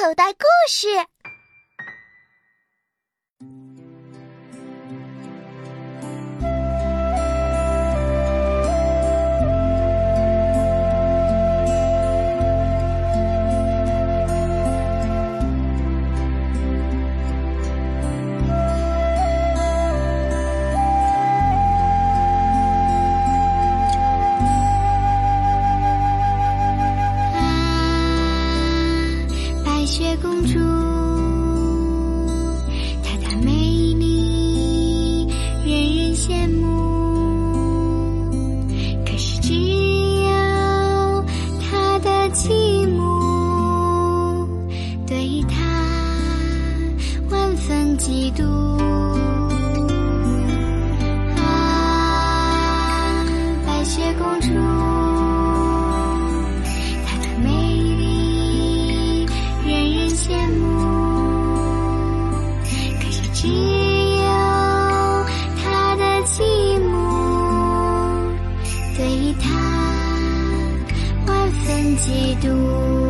口袋故事。嫉妒啊白雪公主她的美丽人人羡慕。可是只有她的寂寞对她万分嫉妒。